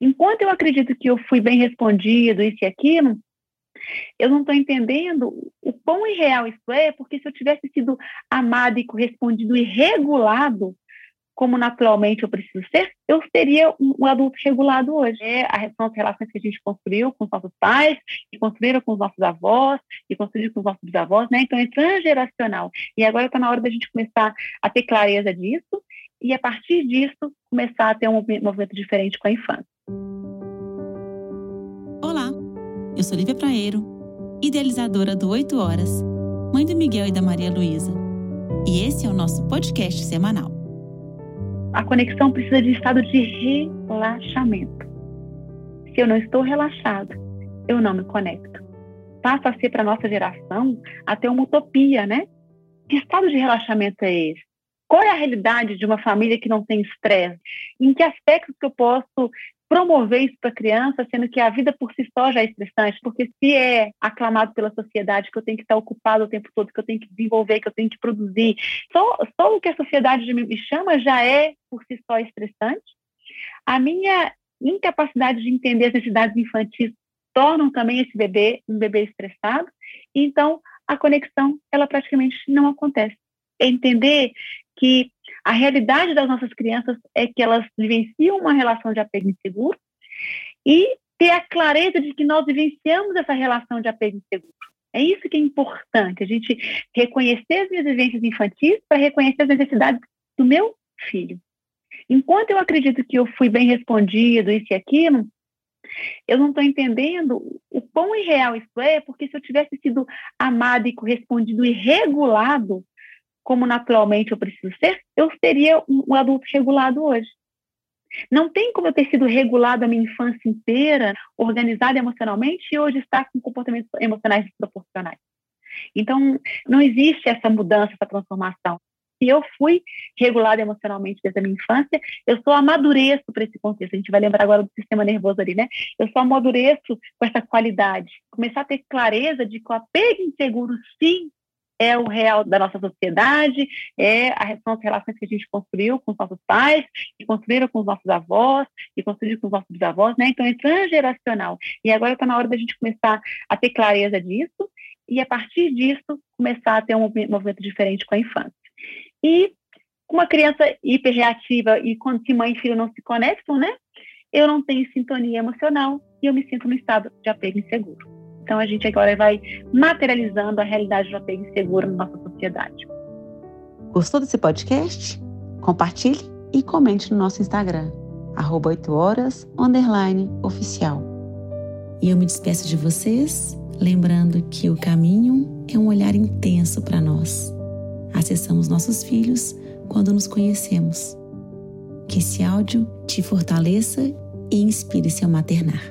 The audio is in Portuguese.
Enquanto eu acredito que eu fui bem respondido, isso e aquilo, eu não estou entendendo o quão irreal isso é, porque se eu tivesse sido amado e correspondido e regulado, como naturalmente eu preciso ser, eu seria um, adulto regulado hoje. É a, são as relações que a gente construiu com os nossos pais, e construíram com os nossos avós, e construíram com os nossos bisavós, né? Então é transgeracional. E agora está na hora da gente começar a ter clareza disso e, a partir disso, começar a ter um movimento diferente com a infância. Eu sou Lívia Praeiro, idealizadora do 8 Horas, mãe do Miguel e da Maria Luísa. E esse é o nosso podcast semanal. A conexão precisa de estado de relaxamento. Se eu não estou relaxado, eu não me conecto. Passa a ser para nossa geração até uma utopia, né? Que estado de relaxamento é esse? Qual é a realidade de uma família que não tem estresse? Em que aspectos que eu posso promover isso para a criança, sendo que a vida por si só já é estressante, porque se é aclamado pela sociedade que eu tenho que estar ocupado o tempo todo, que eu tenho que desenvolver, que eu tenho que produzir, só, só o que a sociedade me chama já é por si só estressante. A minha incapacidade de entender as necessidades infantis tornam também esse bebê um bebê estressado, então a conexão ela praticamente não acontece. É entender que a realidade das nossas crianças é que elas vivenciam uma relação de apego inseguro e ter a clareza de que nós vivenciamos essa relação de apego inseguro. É isso que é importante, a gente reconhecer as minhas vivências infantis para reconhecer as necessidades do meu filho. Enquanto eu acredito que eu fui bem respondido, isso e aquilo, eu não estou entendendo o quão irreal isso é, porque se eu tivesse sido amado e correspondido e regulado, como naturalmente eu preciso ser, eu seria um adulto regulado hoje. Não tem como eu ter sido regulado a minha infância inteira, organizada emocionalmente e hoje estar com comportamentos emocionais desproporcionais. Então, não existe essa mudança, essa transformação. Se eu fui regulada emocionalmente desde a minha infância, eu só amadureço para esse contexto. A gente vai lembrar agora do sistema nervoso ali, né? Eu só amadureço com essa qualidade. Começar a ter clareza de que o apego inseguro, sim, é o real da nossa sociedade, é a, são as relações que a gente construiu com os nossos pais, que construíram com os nossos avós, que construíram com os nossos bisavós, né? Então é transgeracional. E agora está na hora da gente começar a ter clareza disso e, a partir disso, começar a ter um movimento diferente com a infância. E uma criança hiperreativa e quando mãe e filho não se conectam, né? Eu não tenho sintonia emocional e eu me sinto no estado de apego inseguro. Então a gente agora vai materializando a realidade do apego inseguro na nossa sociedade. Gostou desse podcast? Compartilhe e comente no nosso Instagram, arroba 8 horas, underline, oficial. E eu me despeço de vocês, lembrando que o caminho é um olhar intenso para nós. Acessamos nossos filhos quando nos conhecemos. Que esse áudio te fortaleça e inspire seu maternar.